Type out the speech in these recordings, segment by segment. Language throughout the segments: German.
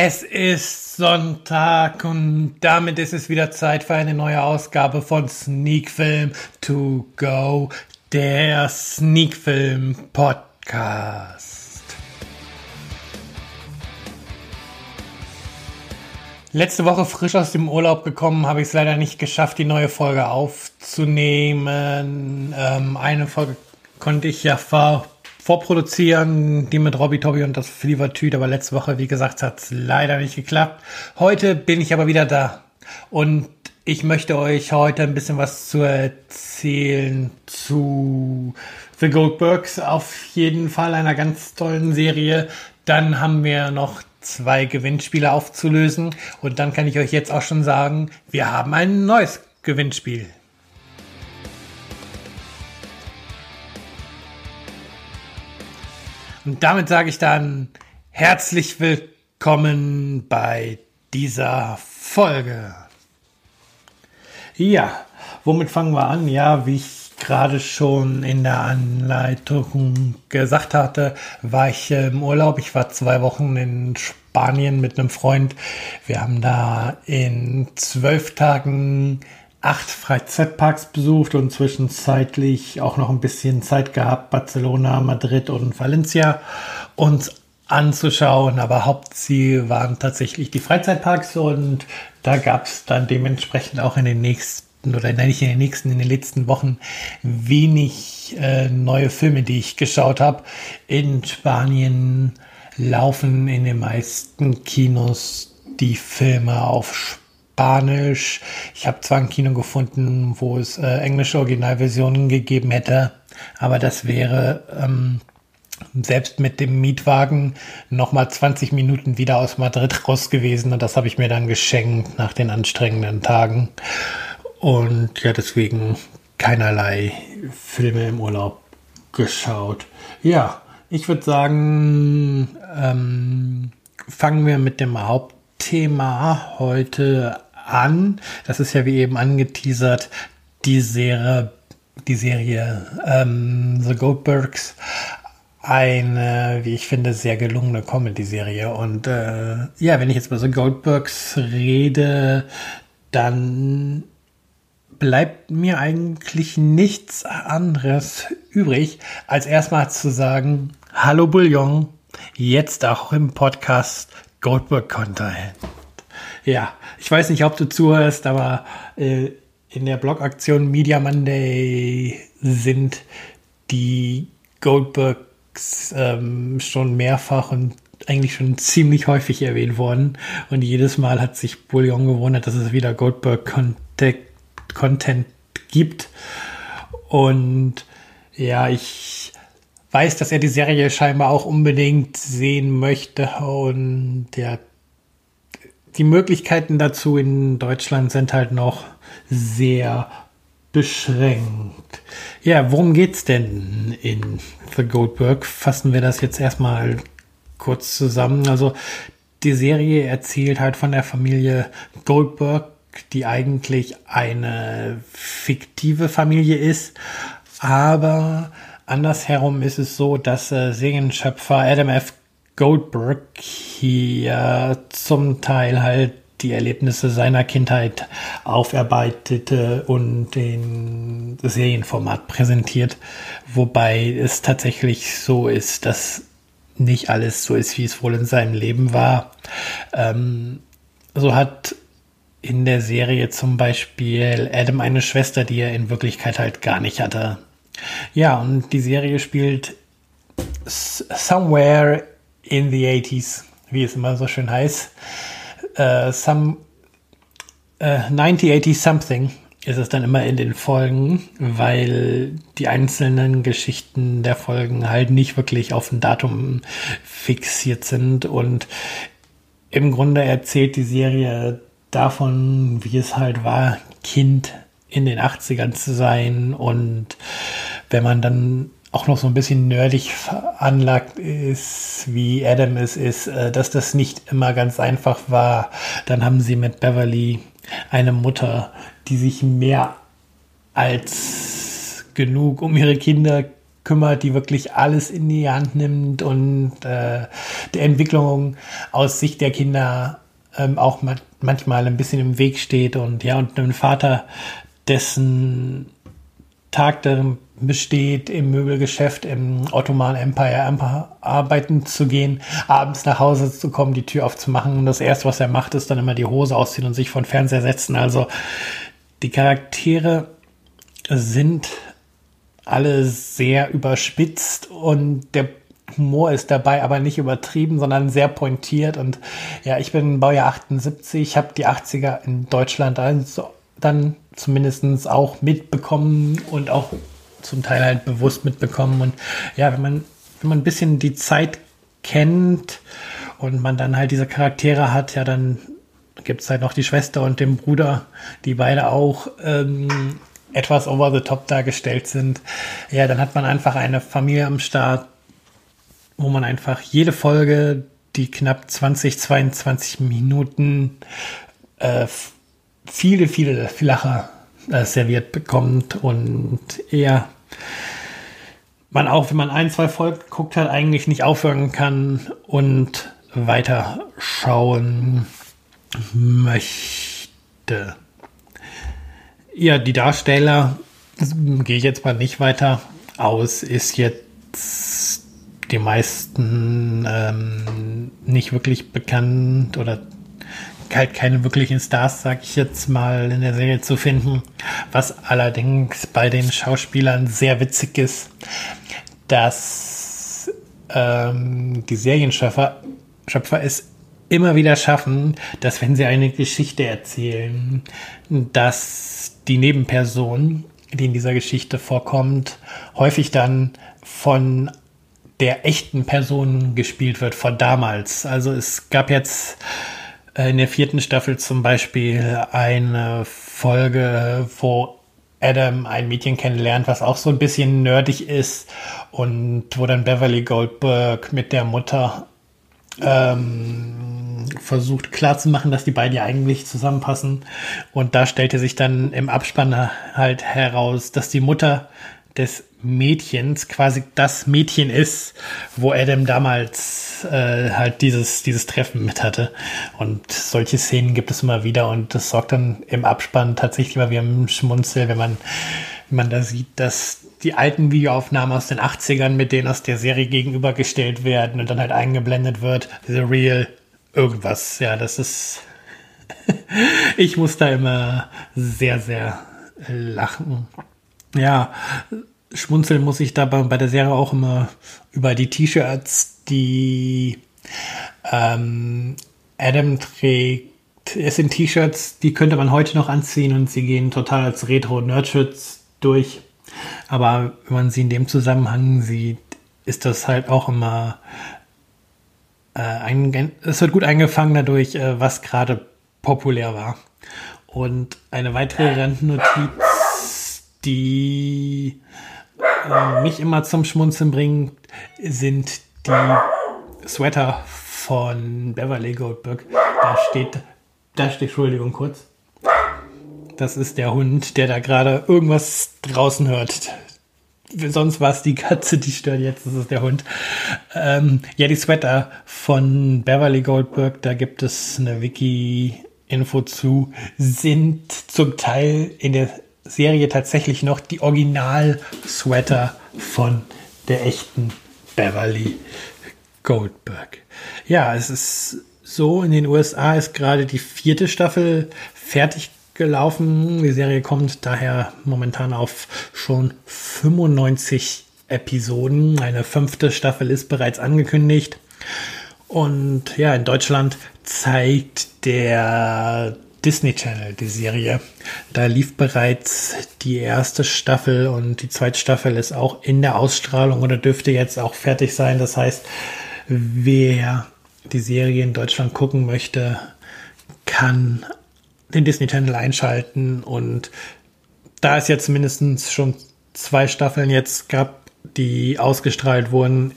Es ist Sonntag und damit ist es wieder Zeit für eine neue Ausgabe von Sneak Film to go, der Sneak Film Podcast. Letzte Woche frisch aus dem Urlaub gekommen, habe ich es leider nicht geschafft, die neue Folge aufzunehmen. Ähm, eine Folge konnte ich ja ver vorproduzieren, die mit Robby Tobby und das Flivertüt, aber letzte Woche, wie gesagt, hat es leider nicht geklappt. Heute bin ich aber wieder da und ich möchte euch heute ein bisschen was zu erzählen zu The Goldbergs, auf jeden Fall einer ganz tollen Serie. Dann haben wir noch zwei Gewinnspiele aufzulösen und dann kann ich euch jetzt auch schon sagen, wir haben ein neues Gewinnspiel. Und damit sage ich dann herzlich willkommen bei dieser Folge. Ja, womit fangen wir an? Ja, wie ich gerade schon in der Anleitung gesagt hatte, war ich im Urlaub. Ich war zwei Wochen in Spanien mit einem Freund. Wir haben da in zwölf Tagen acht Freizeitparks besucht und zwischenzeitlich auch noch ein bisschen Zeit gehabt, Barcelona, Madrid und Valencia uns anzuschauen. Aber Hauptziel waren tatsächlich die Freizeitparks und da gab es dann dementsprechend auch in den nächsten oder nicht in den nächsten, in den letzten Wochen wenig äh, neue Filme, die ich geschaut habe. In Spanien laufen in den meisten Kinos die Filme auf Spanisch. Ich habe zwar ein Kino gefunden, wo es äh, englische Originalversionen gegeben hätte, aber das wäre ähm, selbst mit dem Mietwagen nochmal 20 Minuten wieder aus Madrid raus gewesen und das habe ich mir dann geschenkt nach den anstrengenden Tagen. Und ja, deswegen keinerlei Filme im Urlaub geschaut. Ja, ich würde sagen, ähm, fangen wir mit dem Hauptthema heute an. Das ist ja wie eben angeteasert, die Serie, die Serie ähm, The Goldbergs. Eine, wie ich finde, sehr gelungene Comedy-Serie. Und äh, ja, wenn ich jetzt über The Goldbergs rede, dann bleibt mir eigentlich nichts anderes übrig, als erstmal zu sagen, hallo Bouillon, jetzt auch im Podcast Goldberg Content. Ja, ich weiß nicht, ob du zuhörst, aber äh, in der Blogaktion Media Monday sind die Goldbergs ähm, schon mehrfach und eigentlich schon ziemlich häufig erwähnt worden. Und jedes Mal hat sich Bullion gewundert, dass es wieder Goldberg-Content gibt. Und ja, ich weiß, dass er die Serie scheinbar auch unbedingt sehen möchte. Und ja, die Möglichkeiten dazu in Deutschland sind halt noch sehr beschränkt. Ja, worum geht's denn in The Goldberg? Fassen wir das jetzt erstmal kurz zusammen. Also die Serie erzählt halt von der Familie Goldberg, die eigentlich eine fiktive Familie ist, aber andersherum ist es so, dass äh, Serienschöpfer Adam F. Goldberg hier zum Teil halt die Erlebnisse seiner Kindheit aufarbeitete und den Serienformat präsentiert, wobei es tatsächlich so ist, dass nicht alles so ist, wie es wohl in seinem Leben war. Ähm, so hat in der Serie zum Beispiel Adam eine Schwester, die er in Wirklichkeit halt gar nicht hatte. Ja, und die Serie spielt somewhere in the 80s, wie es immer so schön heißt. Uh, some uh, 90, 80 something ist es dann immer in den Folgen, weil die einzelnen Geschichten der Folgen halt nicht wirklich auf ein Datum fixiert sind und im Grunde erzählt die Serie davon, wie es halt war, Kind in den 80ern zu sein und wenn man dann auch noch so ein bisschen nerdig veranlagt ist, wie Adam es ist, äh, dass das nicht immer ganz einfach war. Dann haben sie mit Beverly eine Mutter, die sich mehr als genug um ihre Kinder kümmert, die wirklich alles in die Hand nimmt und äh, der Entwicklung aus Sicht der Kinder ähm, auch ma manchmal ein bisschen im Weg steht und ja, und ein Vater, dessen Tag darin besteht, im Möbelgeschäft im Ottoman Empire arbeiten zu gehen, abends nach Hause zu kommen, die Tür aufzumachen und das erste, was er macht, ist dann immer die Hose ausziehen und sich von Fernseher setzen. Also die Charaktere sind alle sehr überspitzt und der Humor ist dabei, aber nicht übertrieben, sondern sehr pointiert. Und ja, ich bin Baujahr 78, habe die 80er in Deutschland also dann zumindest auch mitbekommen und auch zum Teil halt bewusst mitbekommen. Und ja, wenn man, wenn man ein bisschen die Zeit kennt und man dann halt diese Charaktere hat, ja, dann gibt es halt noch die Schwester und den Bruder, die beide auch ähm, etwas over the top dargestellt sind. Ja, dann hat man einfach eine Familie am Start, wo man einfach jede Folge, die knapp 20, 22 Minuten, äh, viele, viele flacher äh, serviert bekommt und eher man auch, wenn man ein, zwei Folgen guckt hat, eigentlich nicht aufhören kann und weiter schauen möchte. Ja, die Darsteller, gehe ich jetzt mal nicht weiter aus, ist jetzt die meisten ähm, nicht wirklich bekannt oder halt keine wirklichen Stars, sag ich jetzt mal, in der Serie zu finden. Was allerdings bei den Schauspielern sehr witzig ist, dass ähm, die Serienschöpfer Schöpfer es immer wieder schaffen, dass wenn sie eine Geschichte erzählen, dass die Nebenperson, die in dieser Geschichte vorkommt, häufig dann von der echten Person gespielt wird, von damals. Also es gab jetzt in der vierten Staffel zum Beispiel eine Folge, wo Adam ein Mädchen kennenlernt, was auch so ein bisschen nerdig ist und wo dann Beverly Goldberg mit der Mutter ähm, versucht klarzumachen, dass die beiden ja eigentlich zusammenpassen. Und da stellte sich dann im Abspann halt heraus, dass die Mutter des Mädchens quasi das Mädchen ist, wo Adam damals äh, halt dieses, dieses Treffen mit hatte. Und solche Szenen gibt es immer wieder und das sorgt dann im Abspann tatsächlich mal wie im Schmunzel, wenn man, wenn man da sieht, dass die alten Videoaufnahmen aus den 80ern mit denen aus der Serie gegenübergestellt werden und dann halt eingeblendet wird, The Real irgendwas. Ja, das ist. ich muss da immer sehr, sehr lachen. Ja, schmunzeln muss ich dabei bei der Serie auch immer über die T-Shirts, die ähm, Adam trägt. Es sind T-Shirts, die könnte man heute noch anziehen und sie gehen total als Retro-Nerdshirts durch. Aber wenn man sie in dem Zusammenhang sieht, ist das halt auch immer äh, es wird gut eingefangen dadurch, äh, was gerade populär war. Und eine weitere Randnotiz, die äh, mich immer zum Schmunzeln bringt, sind die Sweater von Beverly Goldberg. Da steht, da steht, Entschuldigung kurz. Das ist der Hund, der da gerade irgendwas draußen hört. Sonst war es die Katze, die stört jetzt, das ist der Hund. Ähm, ja, die Sweater von Beverly Goldberg, da gibt es eine Wiki-Info zu, sind zum Teil in der Serie tatsächlich noch die Original-Sweater von der echten Beverly Goldberg. Ja, es ist so, in den USA ist gerade die vierte Staffel fertig gelaufen. Die Serie kommt daher momentan auf schon 95 Episoden. Eine fünfte Staffel ist bereits angekündigt. Und ja, in Deutschland zeigt der Disney Channel die Serie. Da lief bereits die erste Staffel und die zweite Staffel ist auch in der Ausstrahlung oder dürfte jetzt auch fertig sein. Das heißt, wer die Serie in Deutschland gucken möchte, kann den Disney Channel einschalten und da es jetzt mindestens schon zwei Staffeln jetzt gab, die ausgestrahlt wurden,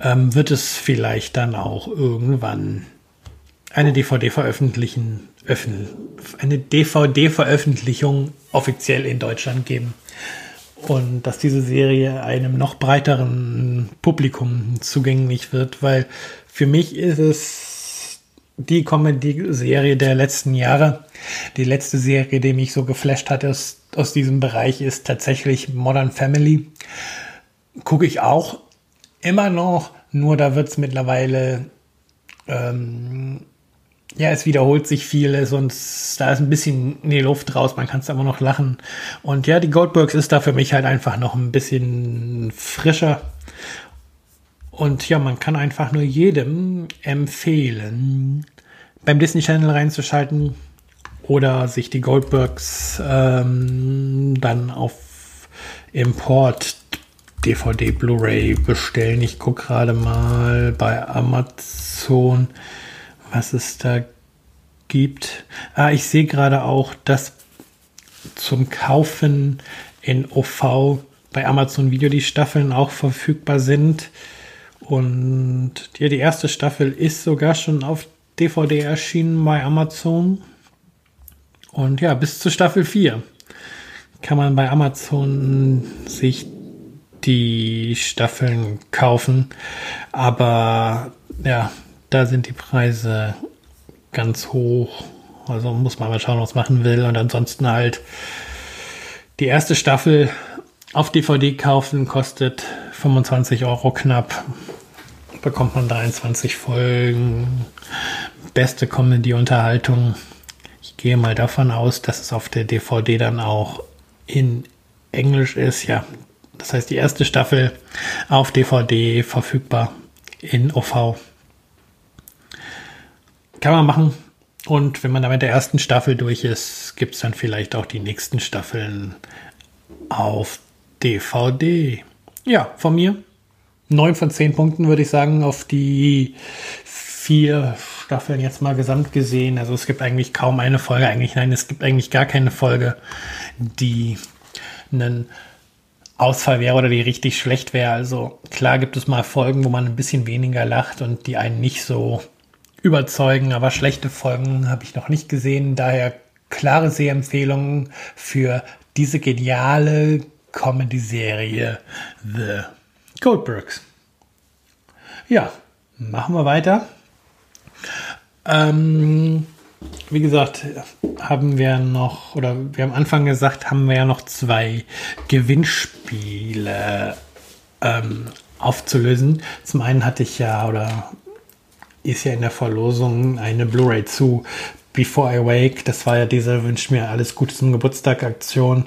ähm, wird es vielleicht dann auch irgendwann eine DVD veröffentlichen, eine DVD-Veröffentlichung offiziell in Deutschland geben. und dass diese Serie einem noch breiteren Publikum zugänglich wird, weil für mich ist es die Comedy-Serie der letzten Jahre. Die letzte Serie, die mich so geflasht hat aus, aus diesem Bereich, ist tatsächlich Modern Family. Gucke ich auch immer noch, nur da wird es mittlerweile ähm, ja, es wiederholt sich vieles und da ist ein bisschen in die Luft raus, man kann es aber noch lachen. Und ja, die Goldbergs ist da für mich halt einfach noch ein bisschen frischer. Und ja, man kann einfach nur jedem empfehlen, beim Disney Channel reinzuschalten oder sich die Goldbergs ähm, dann auf Import DVD Blu-ray bestellen. Ich gucke gerade mal bei Amazon was es da gibt. Ah, ich sehe gerade auch, dass zum Kaufen in OV bei Amazon Video die Staffeln auch verfügbar sind. Und ja, die erste Staffel ist sogar schon auf DVD erschienen bei Amazon. Und ja, bis zu Staffel 4 kann man bei Amazon sich die Staffeln kaufen. Aber ja, da sind die Preise ganz hoch. Also muss man mal schauen, was machen will. Und ansonsten halt die erste Staffel auf DVD kaufen kostet 25 Euro knapp. Bekommt man 23 Folgen. Beste Comedy-Unterhaltung. Ich gehe mal davon aus, dass es auf der DVD dann auch in Englisch ist. Ja, das heißt, die erste Staffel auf DVD verfügbar in OV. Kann man machen. Und wenn man dann mit der ersten Staffel durch ist, gibt es dann vielleicht auch die nächsten Staffeln auf DVD. Ja, von mir. Neun von zehn Punkten würde ich sagen, auf die vier Staffeln jetzt mal gesamt gesehen. Also es gibt eigentlich kaum eine Folge, eigentlich nein, es gibt eigentlich gar keine Folge, die einen Ausfall wäre oder die richtig schlecht wäre. Also klar gibt es mal Folgen, wo man ein bisschen weniger lacht und die einen nicht so überzeugen, aber schlechte Folgen habe ich noch nicht gesehen. Daher klare Sehempfehlungen für diese geniale Comedy-Serie The Goldbergs. Ja, machen wir weiter. Ähm, wie gesagt, haben wir noch, oder wir am Anfang gesagt, haben wir ja noch zwei Gewinnspiele ähm, aufzulösen. Zum einen hatte ich ja, oder ist ja in der Verlosung eine Blu-ray zu Before I Wake. Das war ja diese Wünsch mir alles Gute zum Geburtstag Aktion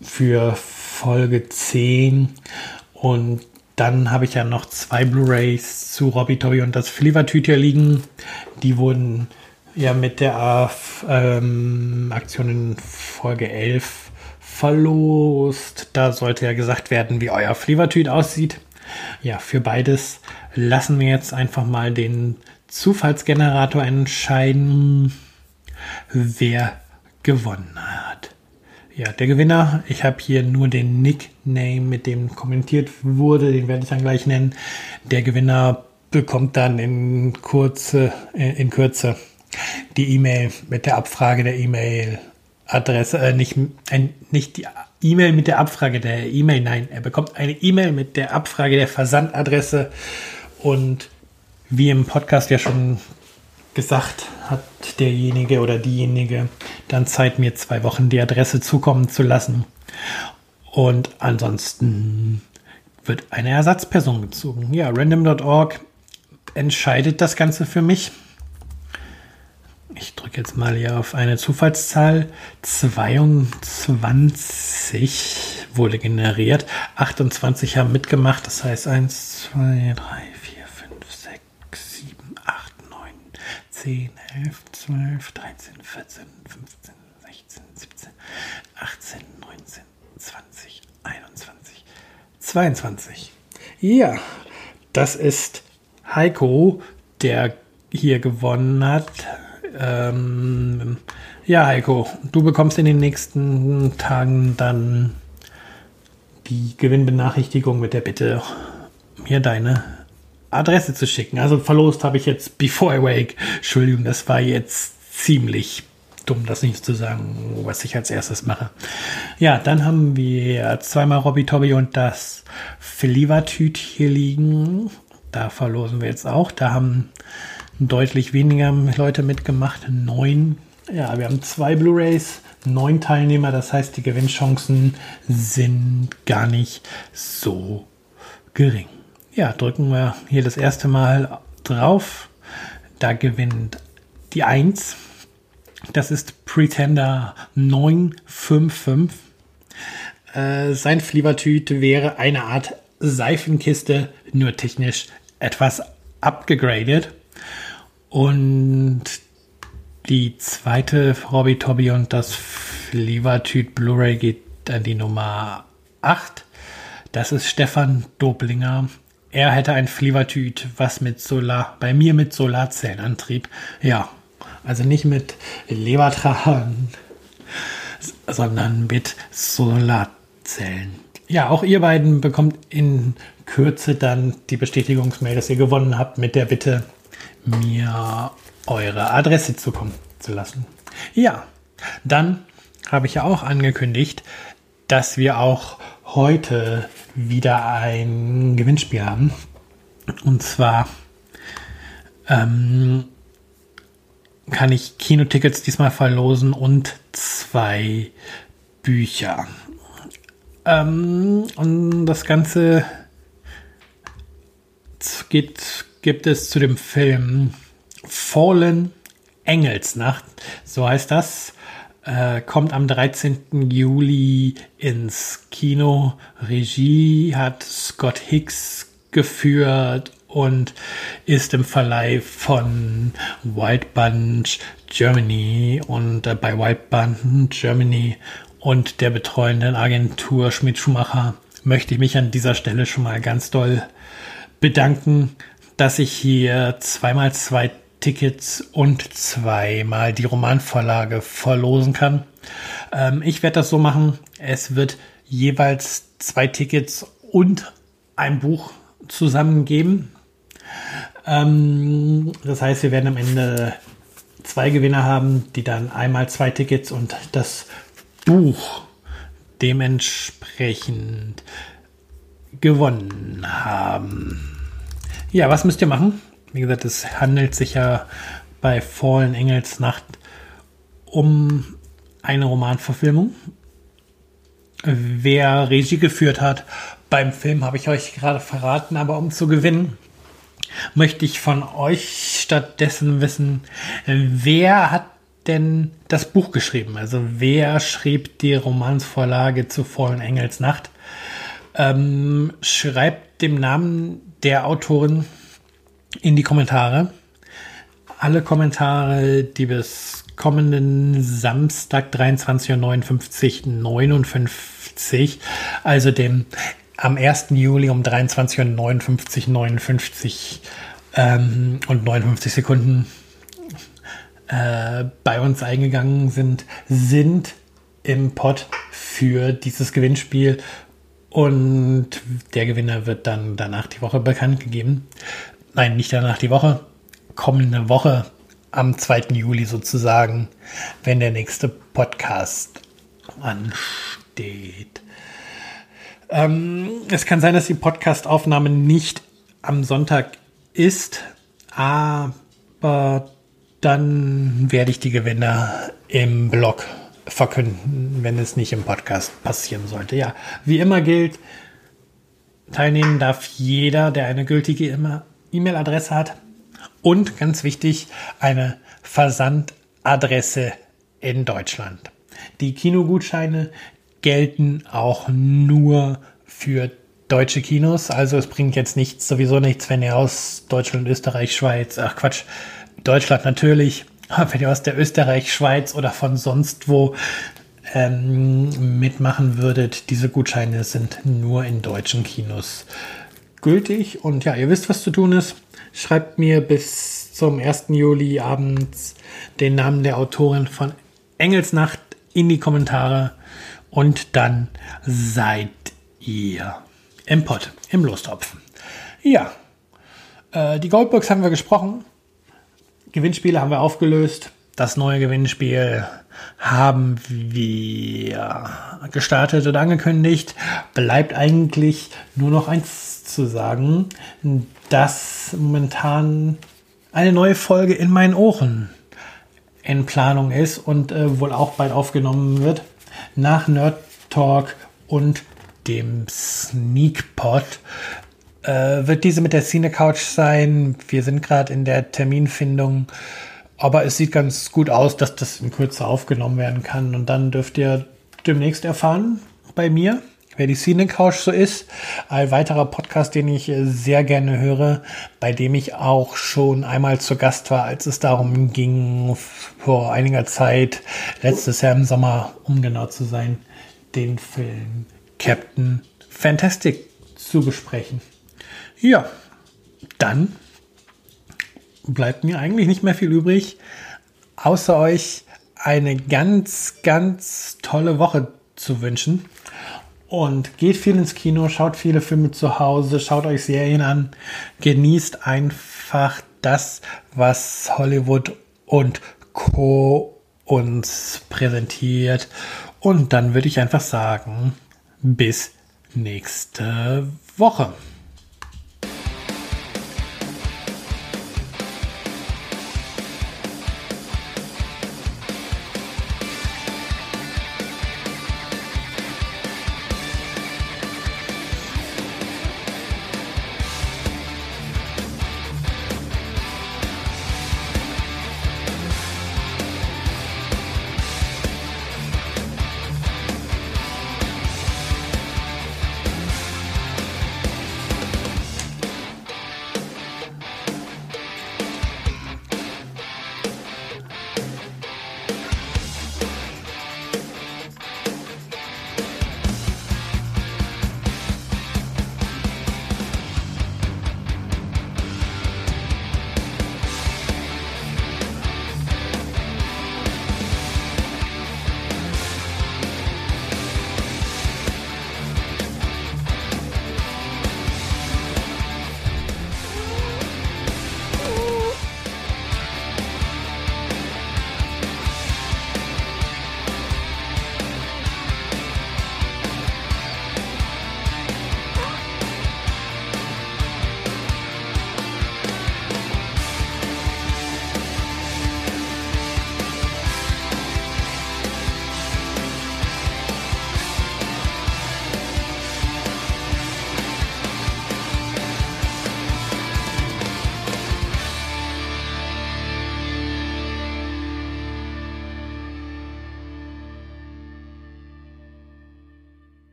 für Folge 10. Und dann habe ich ja noch zwei Blu-rays zu Robbie Toby und das Flivertüte liegen. Die wurden ja mit der ähm, Aktion in Folge 11 verlost. Da sollte ja gesagt werden, wie euer Flivertüt aussieht. Ja, für beides lassen wir jetzt einfach mal den Zufallsgenerator entscheiden, wer gewonnen hat. Ja, der Gewinner, ich habe hier nur den Nickname, mit dem kommentiert wurde, den werde ich dann gleich nennen. Der Gewinner bekommt dann in Kurze, äh, in Kürze die E-Mail mit der Abfrage der E-Mail-Adresse, äh, nicht, äh, nicht die E-Mail mit der Abfrage der E-Mail, nein, er bekommt eine E-Mail mit der Abfrage der Versandadresse und wie im Podcast ja schon gesagt, hat derjenige oder diejenige dann Zeit, mir zwei Wochen die Adresse zukommen zu lassen. Und ansonsten wird eine Ersatzperson gezogen. Ja, random.org entscheidet das Ganze für mich. Ich drücke jetzt mal hier auf eine Zufallszahl. 22 wurde generiert. 28 haben mitgemacht. Das heißt 1, 2, 3, 4, 5, 6, 7, 8, 9, 10, 11, 12, 13, 14, 15, 16, 17, 18, 19, 20, 21, 22. Ja, das ist Heiko, der hier gewonnen hat. Ähm, ja, Heiko, du bekommst in den nächsten Tagen dann die Gewinnbenachrichtigung mit der Bitte, mir deine Adresse zu schicken. Also verlost habe ich jetzt Before I Wake. Entschuldigung, das war jetzt ziemlich dumm, das nicht zu sagen, was ich als erstes mache. Ja, dann haben wir zweimal Robby Tobby und das Flivertüt hier liegen. Da verlosen wir jetzt auch. Da haben deutlich weniger Leute mitgemacht. Neun. Ja, wir haben zwei Blu-rays, neun Teilnehmer. Das heißt, die Gewinnchancen sind gar nicht so gering. Ja, drücken wir hier das erste Mal drauf. Da gewinnt die 1. Das ist Pretender 955. Äh, sein Fliebertüt wäre eine Art Seifenkiste, nur technisch etwas abgegradet. Und die zweite Hobby Tobby und das Fliebertüt Blu-ray geht an die Nummer 8. Das ist Stefan Doblinger. Er hätte ein Fliebertüt, was mit Solar, bei mir mit Solarzellenantrieb. Ja, also nicht mit Lebertragen, sondern mit Solarzellen. Ja, auch ihr beiden bekommt in Kürze dann die Bestätigungsmail, dass ihr gewonnen habt, mit der Bitte, mir eure Adresse zukommen zu lassen. Ja, dann habe ich ja auch angekündigt, dass wir auch heute wieder ein Gewinnspiel haben. Und zwar ähm, kann ich Kinotickets diesmal verlosen und zwei Bücher. Ähm, und das Ganze geht, gibt es zu dem Film Fallen Engelsnacht, so heißt das. Äh, kommt am 13. Juli ins Kino. Regie hat Scott Hicks geführt und ist im Verleih von White Bunch Germany und äh, bei White Bunch Germany und der betreuenden Agentur Schmidt Schumacher möchte ich mich an dieser Stelle schon mal ganz doll bedanken, dass ich hier zweimal zwei Tickets und zweimal die Romanvorlage verlosen kann. Ähm, ich werde das so machen. Es wird jeweils zwei Tickets und ein Buch zusammengeben. Ähm, das heißt, wir werden am Ende zwei Gewinner haben, die dann einmal zwei Tickets und das Buch dementsprechend gewonnen haben. Ja, was müsst ihr machen? Wie gesagt, es handelt sich ja bei Fallen Engels Nacht um eine Romanverfilmung. Wer Regie geführt hat beim Film, habe ich euch gerade verraten, aber um zu gewinnen, möchte ich von euch stattdessen wissen, wer hat denn das Buch geschrieben? Also wer schrieb die Romansvorlage zu Fallen Engels Nacht? Ähm, schreibt dem Namen der Autorin in die Kommentare. Alle Kommentare, die bis kommenden Samstag 23.59 Uhr 59, also dem am 1. Juli um 23.59 Uhr 59 ähm, und 59 Sekunden äh, bei uns eingegangen sind, sind im Pot für dieses Gewinnspiel und der Gewinner wird dann danach die Woche bekannt gegeben. Nein, nicht danach die Woche, kommende Woche am 2. Juli sozusagen, wenn der nächste Podcast ansteht. Ähm, es kann sein, dass die Podcastaufnahme nicht am Sonntag ist, aber dann werde ich die Gewinner im Blog verkünden, wenn es nicht im Podcast passieren sollte. Ja, wie immer gilt, teilnehmen darf jeder, der eine gültige E-Mail-Adresse hat und ganz wichtig, eine Versandadresse in Deutschland. Die Kinogutscheine gelten auch nur für deutsche Kinos. Also es bringt jetzt nichts, sowieso nichts, wenn ihr aus Deutschland, Österreich, Schweiz, ach Quatsch, Deutschland natürlich, wenn ihr aus der Österreich, Schweiz oder von sonst wo ähm, mitmachen würdet, diese Gutscheine sind nur in deutschen Kinos gültig. Und ja, ihr wisst, was zu tun ist. Schreibt mir bis zum 1. Juli abends den Namen der Autorin von Engelsnacht in die Kommentare und dann seid ihr im Pott, im Lostopf. Ja, äh, die Goldbox haben wir gesprochen. Gewinnspiele haben wir aufgelöst. das neue Gewinnspiel haben wir gestartet und angekündigt. Bleibt eigentlich nur noch eins zu sagen, dass momentan eine neue Folge in meinen Ohren in Planung ist und äh, wohl auch bald aufgenommen wird. Nach Nerd Talk und dem Sneak Pod äh, wird diese mit der Cine Couch sein. Wir sind gerade in der Terminfindung, aber es sieht ganz gut aus, dass das in Kürze aufgenommen werden kann. Und dann dürft ihr demnächst erfahren bei mir, wer die Cine Couch so ist. Ein weiterer Podcast, den ich äh, sehr gerne höre, bei dem ich auch schon einmal zu Gast war, als es darum ging, vor einiger Zeit, letztes Jahr im Sommer, um genau zu sein, den Film Captain Fantastic zu besprechen. Ja, dann bleibt mir eigentlich nicht mehr viel übrig, außer euch eine ganz, ganz tolle Woche zu wünschen. Und geht viel ins Kino, schaut viele Filme zu Hause, schaut euch Serien an, genießt einfach das, was Hollywood und Co. uns präsentiert. Und dann würde ich einfach sagen, bis nächste Woche.